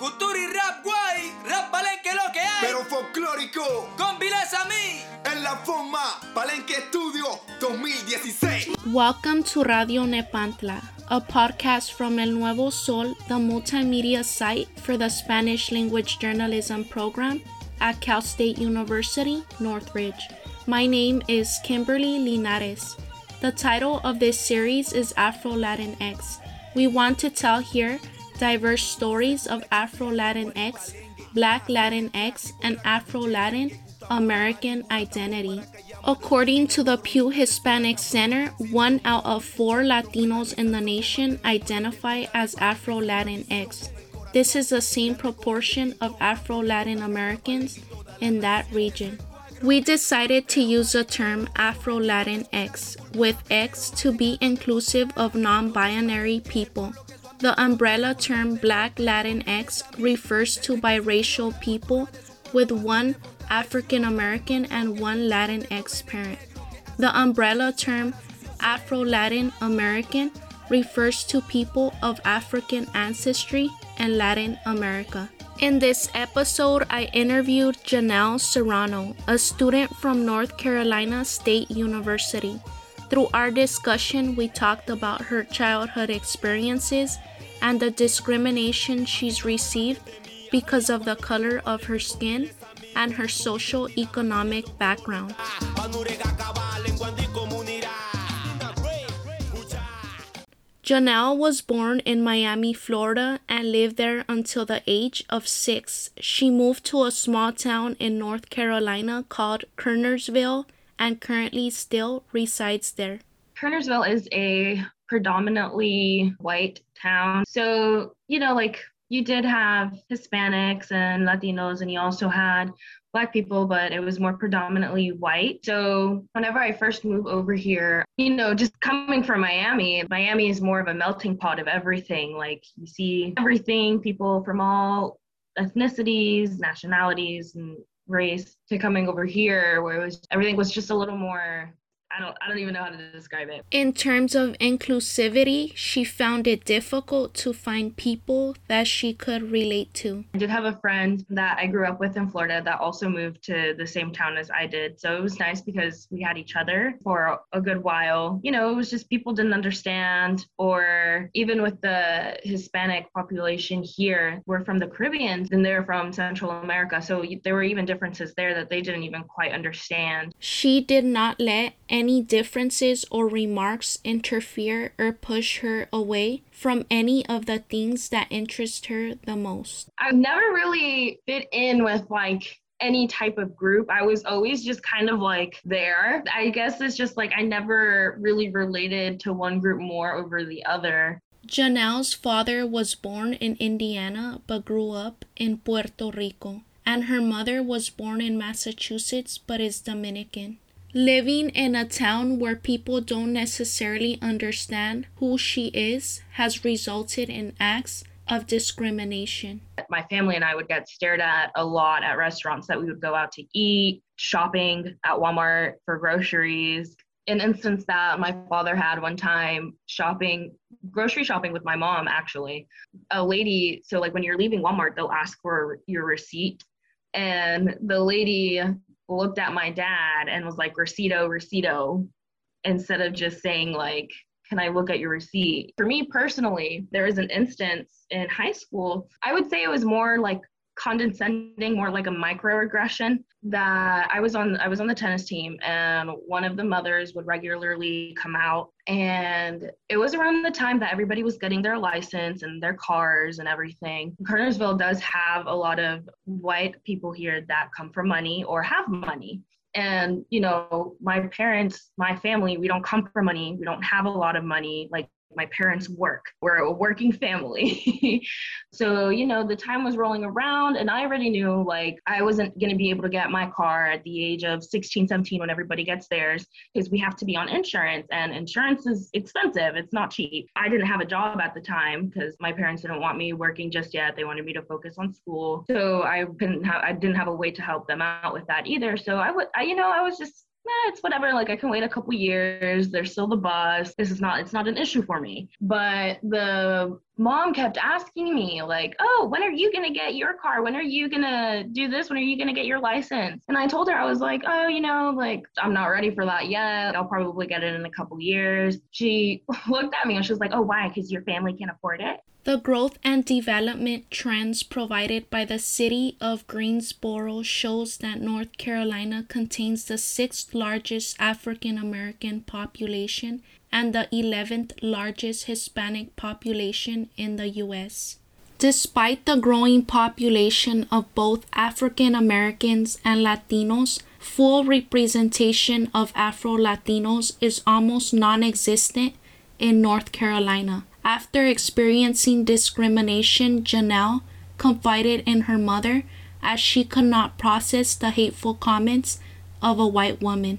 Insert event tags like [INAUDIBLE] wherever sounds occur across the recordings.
Cultura y rap guay, rap palenque lo que hay. Pero folclórico, con Viles a mí. En la forma, Palenque Estudio 2016. Welcome to Radio Nepantla, a podcast from El Nuevo Sol, the multimedia site for the Spanish language journalism program at Cal State University, Northridge. My name is Kimberly Linares. The title of this series is Afro Latinx. We want to tell here diverse stories of Afro Latinx, Black Latinx, and Afro Latin American identity. According to the Pew Hispanic Center, one out of four Latinos in the nation identify as Afro Latinx. This is the same proportion of Afro Latin Americans in that region. We decided to use the term Afro Latinx, with X to be inclusive of non binary people. The umbrella term Black Latinx refers to biracial people with one African American and one Latinx parent. The umbrella term Afro Latin American refers to people of African ancestry and Latin America. In this episode, I interviewed Yanell Serrano, a student from North Carolina State University. Through our discussion, we talked about her childhood experiences and the discrimination she's received because of the color of her skin and her social economic background. Yanell was born in Miami, Florida, and lived there until the age of six. She moved to a small town in North Carolina called Kernersville and currently still resides there. Kernersville is a predominantly white town. So, you know, like you did have Hispanics and Latinos, and you also had black people, but it was more predominantly white. So whenever I first moved over here, you know, just coming from Miami, Miami is more of a melting pot of everything. Like you see everything, people from all ethnicities, nationalities, and race to coming over here where it was everything was just a little more I don't I don't even know how to describe it. In terms of inclusivity, she found it difficult to find people that she could relate to. I did have a friend that I grew up with in Florida that also moved to the same town as I did. So it was nice because we had each other for a good while. You know, it was just people didn't understand or even with the Hispanic population here, we're from the Caribbean and they're from Central America. So there were even differences there that they didn't even quite understand. She did not let any differences or remarks interfere or push her away from any of the things that interest her the most? I've never really fit in with like any type of group. I was always just kind of like there. I guess it's just like I never really related to one group more over the other. Yanell's father was born in Indiana but grew up in Puerto Rico, and her mother was born in Massachusetts but is Dominican. Living in a town where people don't necessarily understand who she is has resulted in acts of discrimination. My family and I would get stared at a lot at restaurants that we would go out to eat, shopping at Walmart for groceries. An instance that my father had one time shopping, grocery shopping with my mom, actually. A lady, so like when you're leaving Walmart, they'll ask for your receipt. And the lady looked at my dad and was like, Recito, Recito, instead of just saying, like, can I look at your receipt? For me personally, there was an instance in high school. I would say it was more like condescending, more like a microaggression that I was on I was on the tennis team and one of the mothers would regularly come out and it was around the time that everybody was getting their license and their cars and everything. Kernersville does have a lot of white people here that come from money or have money. And, you know, my parents, my family, we don't come from money. We don't have a lot of money. Like my parents work. We're a working family. [LAUGHS] so, you know, the time was rolling around and I already knew like I wasn't going to be able to get my car at the age of 16, 17 when everybody gets theirs because we have to be on insurance and insurance is expensive. It's not cheap. I didn't have a job at the time because my parents didn't want me working just yet. They wanted me to focus on school. So I couldn't I didn't have a way to help them out with that either. So I would, I, you know, I was just eh, it's whatever. Like I can wait a couple years. There's still the bus. This is not, it's not an issue for me. But the mom kept asking me like, oh, when are you going to get your car? When are you going to do this? When are you going to get your license? And I told her, I was like, oh, you know, like I'm not ready for that yet. I'll probably get it in a couple years. She [LAUGHS] looked at me and she was like, oh, why? Because your family can't afford it. The growth and development trends provided by the city of Greensboro shows that North Carolina contains the sixth largest African American population and the 11th largest Hispanic population in the US. Despite the growing population of both African Americans and Latinos, full representation of Afro Latinos is almost non existent in North Carolina. After experiencing discrimination, Yanell confided in her mother as she could not process the hateful comments of a white woman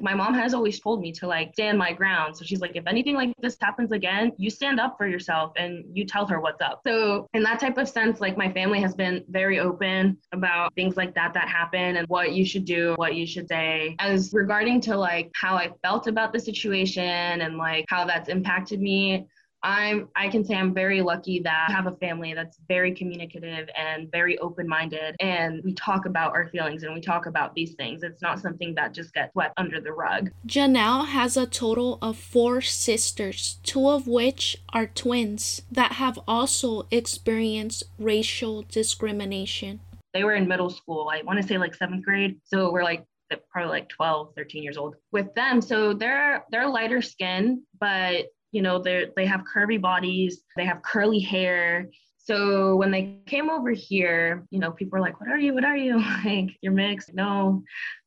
my mom has always told me to like stand my ground. So she's like, if anything like this happens again, you stand up for yourself and you tell her what's up. So in that type of sense, like my family has been very open about things like that that happen and what you should do, what you should say. As regarding to like how I felt about the situation and like how that's impacted me, I'm I can say I'm very lucky that I have a family that's very communicative and very open-minded and we talk about our feelings and we talk about these things. It's not something that just gets swept under the rug. Yanell has a total of 4 sisters, two of which are twins that have also experienced racial discrimination. They were in middle school. I want to say like 7th grade. So we're like probably like 12 13 years old with them so they're they're lighter skin but you know they they have curvy bodies they have curly hair. So when they came over here you know people were like what are you? What are you? [LAUGHS] Like you're mixed. No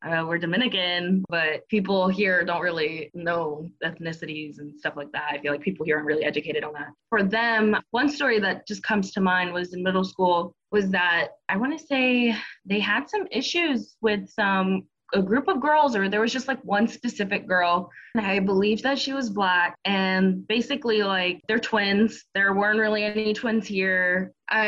uh, we're dominican but people here don't really know ethnicities and stuff like that. I feel like people here aren't really educated on that. For them one story that just comes to mind was in middle school was that i want to say they had some issues with some a group of girls or there was just like one specific girl. And i believe that she was black and basically like they're twins. There weren't really any twins here. I,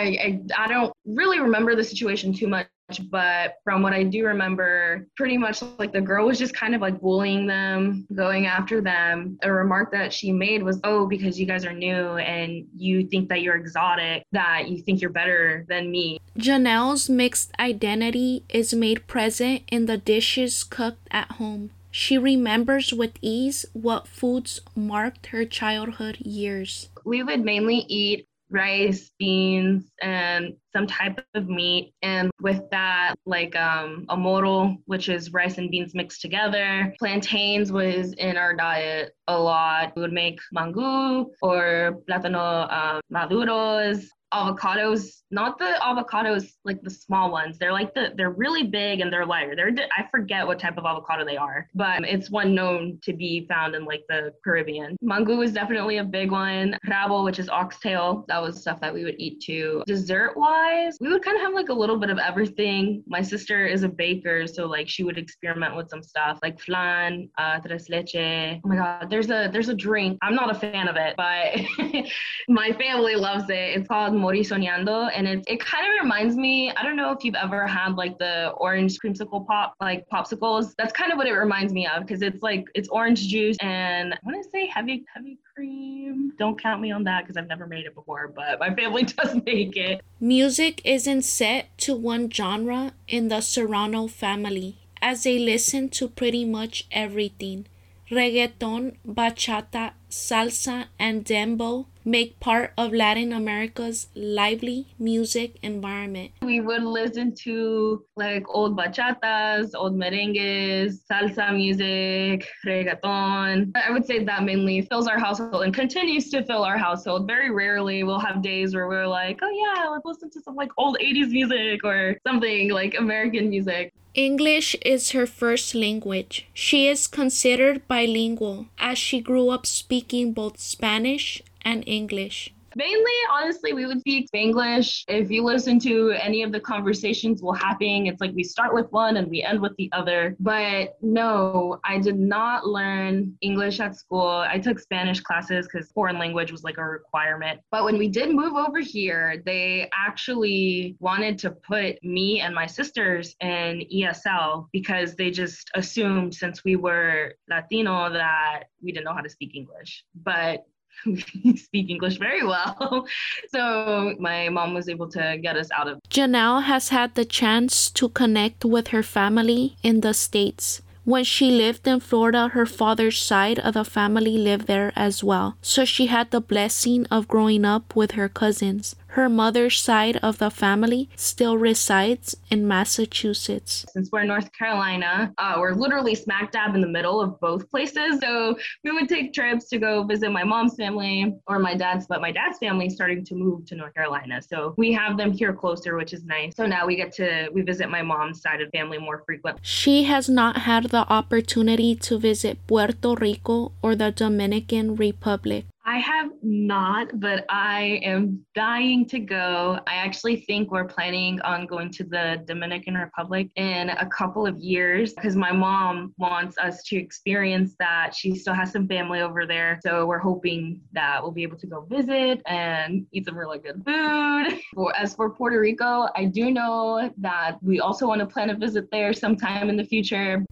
I i don't really remember the situation too much but from what I do remember, pretty much like the girl was just kind of like bullying them, going after them. A remark that she made was, Oh, because you guys are new and you think that you're exotic, that you think you're better than me. Yanell's mixed identity is made present in the dishes cooked at home. She remembers with ease what foods marked her childhood years. We would mainly eat rice, beans, and some type of meat. And with that, like um, a moro, which is rice and beans mixed together. Plantains was in our diet a lot. We would make mango or plátano uh, maduros avocados, not the avocados like the small ones. They're like the they're really big and they're lighter. They're I forget what type of avocado they are, but it's one known to be found in like the Caribbean. Mango is definitely a big one. Rabo, which is oxtail, that was stuff that we would eat too. Dessert wise, we would kind of have like a little bit of everything. My sister is a baker, so like she would experiment with some stuff like flan, uh, tres leche. Oh my god, there's a there's a drink. I'm not a fan of it, but [LAUGHS] my family loves it. It's called Morir Soñando, and it, it kind of reminds me. I don't know if you've ever had like the orange creamsicle pop, like popsicles. That's kind of what it reminds me of because it's like it's orange juice and I want to say heavy heavy cream. Don't count me on that because I've never made it before, but my family [LAUGHS] does make it. Music isn't set to one genre in the Serrano family, as they listen to pretty much everything reggaeton, bachata, salsa, and dembow make part of Latin America's lively music environment. We would listen to like old bachatas, old merengues, salsa music, reggaeton. I would say that mainly fills our household and continues to fill our household. Very rarely we'll have days where we're like, oh yeah, let's listen to some like old 80s music or something like American music. English is her first language. She is considered bilingual as she grew up speaking both Spanish and English. Mainly, honestly, we would speak English. If you listen to any of the conversations we're having, it's like we start with one and we end with the other. But no, I did not learn English at school. I took Spanish classes because foreign language was like a requirement. But when we did move over here, they actually wanted to put me and my sisters in ESL because they just assumed since we were Latino that we didn't know how to speak English. But we [LAUGHS] speak English very well. [LAUGHS] so my mom was able to get us out of. Yanell has had the chance to connect with her family in the States. When she lived in Florida, her father's side of the family lived there as well. So she had the blessing of growing up with her cousins. Her mother's side of the family still resides in Massachusetts. Since we're in North Carolina, uh, we're literally smack dab in the middle of both places. So we would take trips to go visit my mom's family or my dad's, but my dad's family is starting to move to North Carolina. So we have them here closer, which is nice. So now we get to we visit my mom's side of family more frequently. She has not had the opportunity to visit Puerto Rico or the Dominican Republic. I have not, but I am dying to go. I actually think we're planning on going to the Dominican Republic in a couple of years because my mom wants us to experience that. She still has some family over there. So we're hoping that we'll be able to go visit and eat some really good food. [LAUGHS] As for Puerto Rico, I do know that we also want to plan a visit there sometime in the future.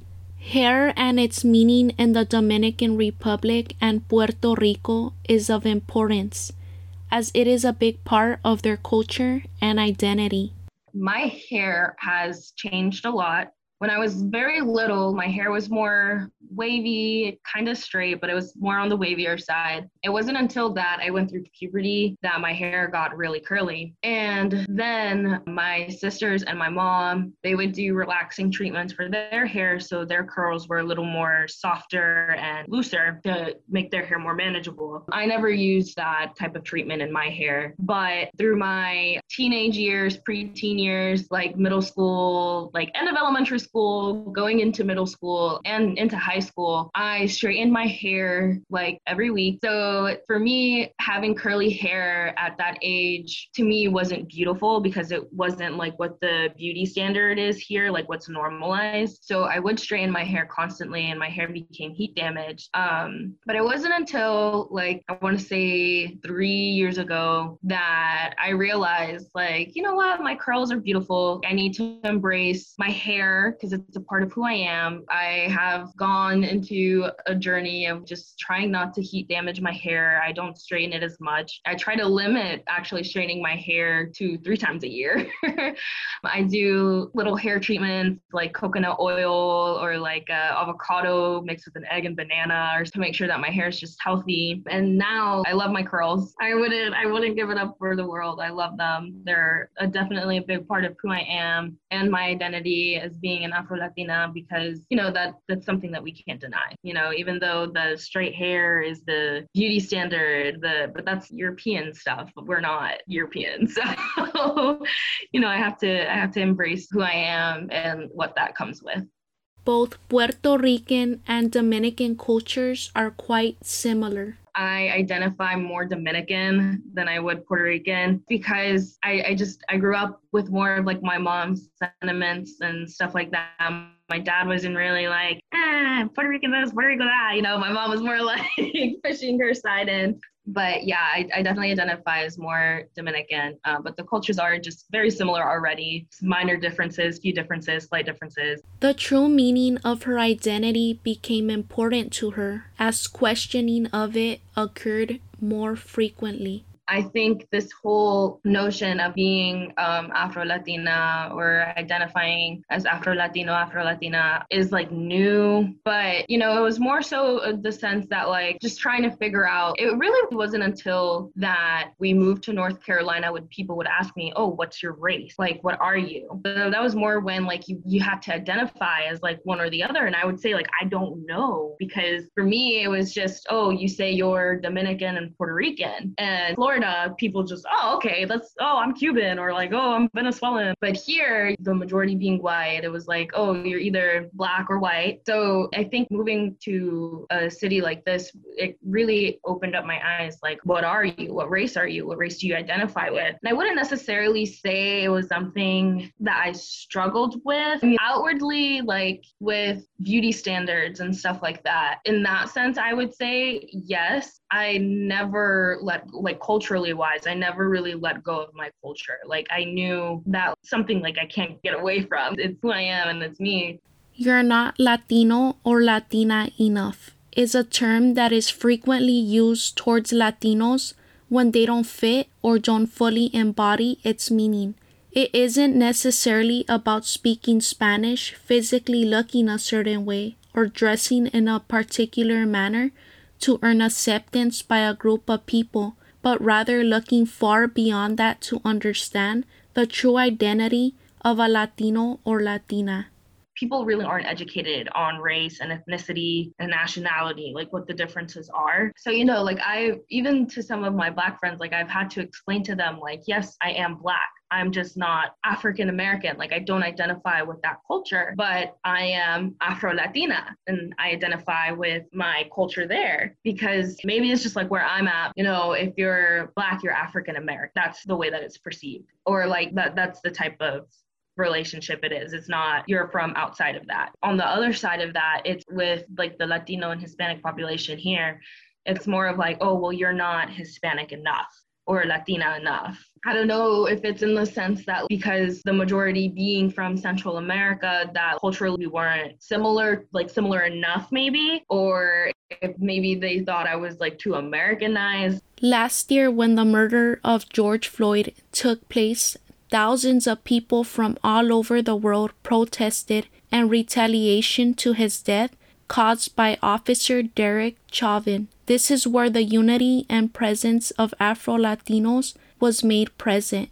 Hair and its meaning in the Dominican Republic and Puerto Rico is of importance, as it is a big part of their culture and identity. My hair has changed a lot when I was very little, my hair was more wavy, kind of straight, but it was more on the wavier side. It wasn't until that I went through puberty that my hair got really curly. And then my sisters and my mom, they would do relaxing treatments for their hair so their curls were a little more softer and looser to make their hair more manageable. I never used that type of treatment in my hair, but through my teenage years, preteen years, like middle school, like end of elementary school, school, going into middle school, and into high school, I straightened my hair like every week. So for me, having curly hair at that age to me wasn't beautiful because it wasn't like what the beauty standard is here, like what's normalized. So I would straighten my hair constantly and my hair became heat damaged. Um, but it wasn't until like I want to say three years ago that I realized like, you know what, my curls are beautiful. I need to embrace my hair because it's a part of who I am. I have gone into a journey of just trying not to heat damage my hair. I don't straighten it as much. I try to limit actually straightening my hair to three times a year. [LAUGHS] I do little hair treatments like coconut oil or like uh, avocado mixed with an egg and banana or to make sure that my hair is just healthy. And now I love my curls. I wouldn't I wouldn't give it up for the world. I love them. They're a, definitely a big part of who I am and my identity as being an Afro Latina because you know that that's something that we can't deny. You know, even though the straight hair is the beauty standard, the but that's European stuff. We're not European, [LAUGHS] so you know I have to I have to embrace who I am and what that comes with. Both Puerto Rican and Dominican cultures are quite similar. I identify more Dominican than I would Puerto Rican because I, I just I grew up with more of like my mom's sentiments and stuff like that. My dad wasn't really like, ah, Puerto Rican this, Puerto Rican that. You know, my mom was more [LAUGHS] like pushing her side in but yeah, I, I, definitely identify as more Dominican. Uh, but the cultures are just very similar already. Minor differences, few differences, slight differences. The true meaning of her identity became important to her as questioning of it occurred more frequently. I think this whole notion of being um, Afro Latina or identifying as Afro Latino, Afro Latina is like new. But, you know, it was more so the sense that, like, just trying to figure out, it really wasn't until that we moved to North Carolina when people would ask me, oh, what's your race? Like, what are you? So that was more when, like, you, you had to identify as like one or the other. And I would say, like, I don't know. Because for me, it was just, oh, you say you're Dominican and Puerto Rican. And Florida Florida, people just, oh, okay, that's, oh, I'm Cuban or like, oh, I'm Venezuelan. But here, the majority being white, it was like, oh, you're either black or white. So I think moving to a city like this, it really opened up my eyes. Like, what are you? What race are you? What race do you identify with? And I wouldn't necessarily say it was something that I struggled with. I mean, outwardly, like with beauty standards and stuff like that. In that sense, I would say yes. I never let, like, culturally wise, I never really let go of my culture. Like, I knew that something like I can't get away from. It's who I am and it's me. You're not Latino or Latina enough is a term that is frequently used towards Latinos when they don't fit or don't fully embody its meaning. It isn't necessarily about speaking Spanish, physically looking a certain way, or dressing in a particular manner to earn acceptance by a group of people, but rather looking far beyond that to understand the true identity of a Latino or Latina people really aren't educated on race and ethnicity and nationality, like what the differences are. So, you know, like I, even to some of my Black friends, like I've had to explain to them, like, yes, I am Black. I'm just not African American. Like, I don't identify with that culture, but I am Afro Latina and I identify with my culture there because maybe it's just like where I'm at. You know, if you're Black, you're African American. That's the way that it's perceived. Or like that, that's the type of relationship it is. It's not you're from outside of that. On the other side of that, it's with like the Latino and Hispanic population here. It's more of like, oh, well, you're not Hispanic enough or Latina enough. I don't know if it's in the sense that because the majority being from Central America, that culturally we weren't similar, like similar enough, maybe, or if maybe they thought I was like too Americanized. Last year, when the murder of George Floyd took place, thousands of people from all over the world protested in retaliation to his death caused by Officer Derek Chauvin. This is where the unity and presence of Afro Latinos was made present.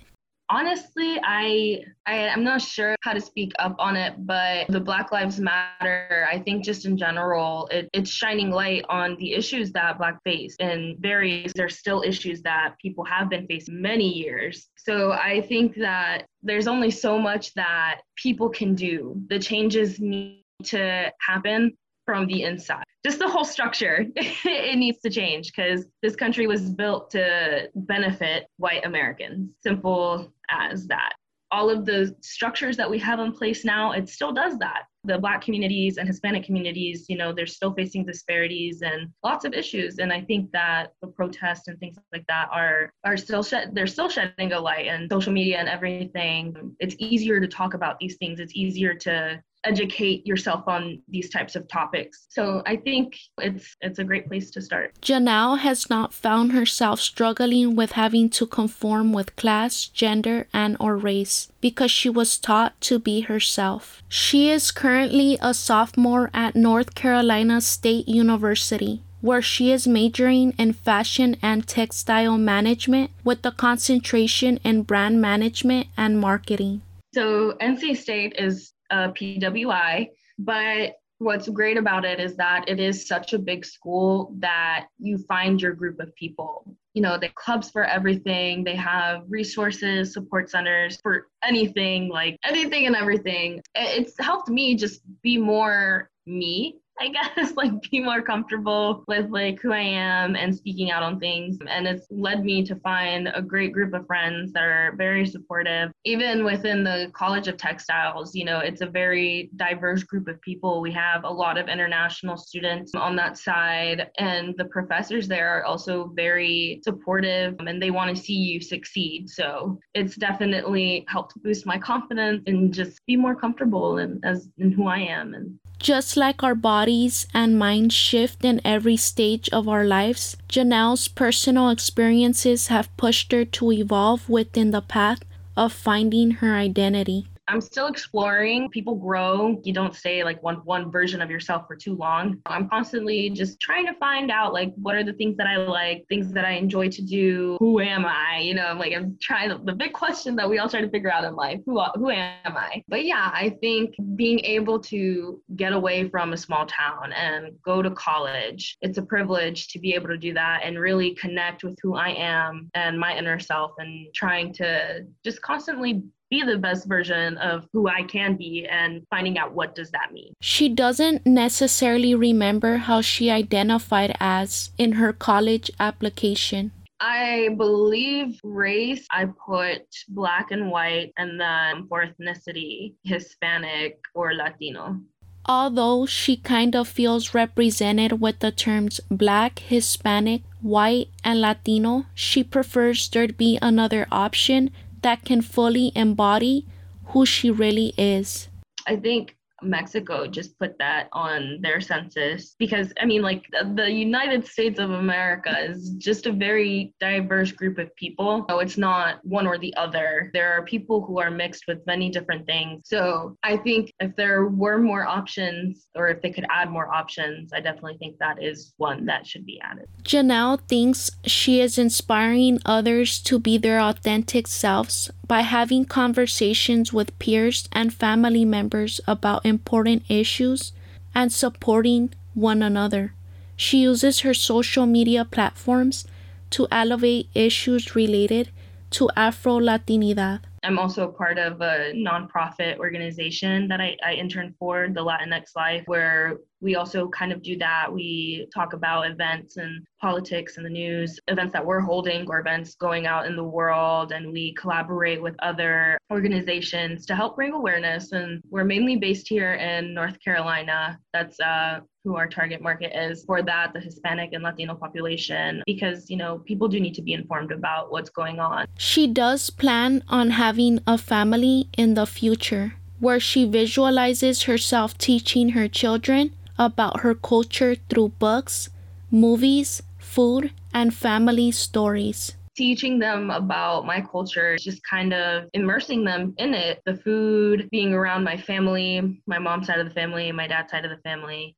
Honestly i i am not sure how to speak up on it but the black lives matter i think just in general it, it's shining light on the issues that black face and various there's still issues that people have been facing many years. So i think that there's only so much that people can do. The changes need to happen from the inside. Just the whole structure, [LAUGHS] it needs to change because this country was built to benefit white Americans. Simple as that. All of the structures that we have in place now, it still does that. The Black communities and Hispanic communities, you know, they're still facing disparities and lots of issues. And I think that the protests and things like that are are still shed, they're still shedding a light and social media and everything. It's easier to talk about these things. It's easier to educate yourself on these types of topics. So I think it's it's a great place to start. Yanell has not found herself struggling with having to conform with class, gender, and or race because she was taught to be herself. She is currently a sophomore at North Carolina State University where she is majoring in fashion and textile management with a concentration in brand management and marketing. So, NC State is Uh, a PWI, but what's great about it is that it is such a big school that you find your group of people. You know, they clubs for everything. They have resources, support centers for anything, like anything and everything. It's helped me just be more me I guess, [LAUGHS] like be more comfortable with like who I am and speaking out on things. And it's led me to find a great group of friends that are very supportive. Even within the College of Textiles, you know, it's a very diverse group of people. We have a lot of international students on that side, and the professors there are also very supportive and they want to see you succeed. So it's definitely helped boost my confidence and just be more comfortable in as in who I am and just like our bodies and minds shift in every stage of our lives, Yanell's personal experiences have pushed her to evolve within the path of finding her identity. I'm still exploring. People grow. You don't stay like one one version of yourself for too long. I'm constantly just trying to find out like what are the things that I like, things that I enjoy to do. Who am I? You know, like I'm trying to, the big [LAUGHS] question that we all try to figure out in life. Who who am I? But yeah, I think being able to get away from a small town and go to college, it's a privilege to be able to do that and really connect with who I am and my inner self and trying to just constantly be the best version of who I can be and finding out what does that mean. She doesn't necessarily remember how she identified as in her college application. I believe race, I put black and white, and then for ethnicity, Hispanic or Latino. Although she kind of feels represented with the terms black, Hispanic, white, and Latino, she prefers there to be another option that can fully embody who she really is. I think Mexico just put that on their census because I mean like the United States of America is just a very diverse group of people. So it's not one or the other. There are people who are mixed with many different things. So I think if there were more options or if they could add more options, I definitely think that is one that should be added. Yanell thinks she is inspiring others to be their authentic selves by having conversations with peers and family members about important issues and supporting one another. She uses her social media platforms to elevate issues related to Afro Latinidad. I'm also part of a nonprofit organization that I, I for, the Latinx Life, where we also kind of do that. We talk about events and politics and the news, events that we're holding or events going out in the world, and we collaborate with other organizations to help bring awareness. And we're mainly based here in North Carolina. That's uh, who our target market is for that, the Hispanic and Latino population, because, you know, people do need to be informed about what's going on. She does plan on having a family in the future where she visualizes herself teaching her children about her culture through books, movies, food, and family stories. Teaching them about my culture, just kind of immersing them in it. The food, being around my family, my mom's side of the family, my dad's side of the family.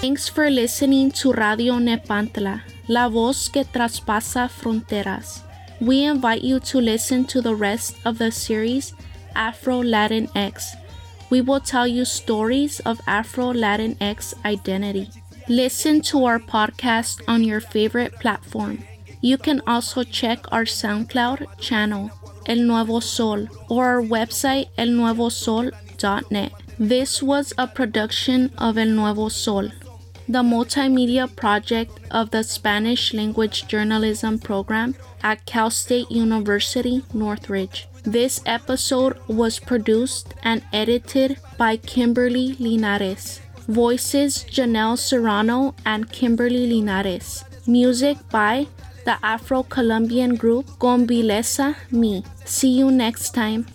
Thanks for listening to Radio Nepantla, la voz que traspasa fronteras. We invite you to listen to the rest of the series Afro Latinx. We will tell you stories of Afro Latinx identity. Listen to our podcast on your favorite platform. You can also check our SoundCloud channel, El Nuevo Sol, or our website, elnuevosol.net. This was a production of El Nuevo Sol the multimedia project of the Spanish language journalism program at Cal State University, Northridge. This episode was produced and edited by Kimberly Linares. Voices Yanell Serrano and Kimberly Linares. Music by the Afro Colombian group Kombilesa Mi. See you next time.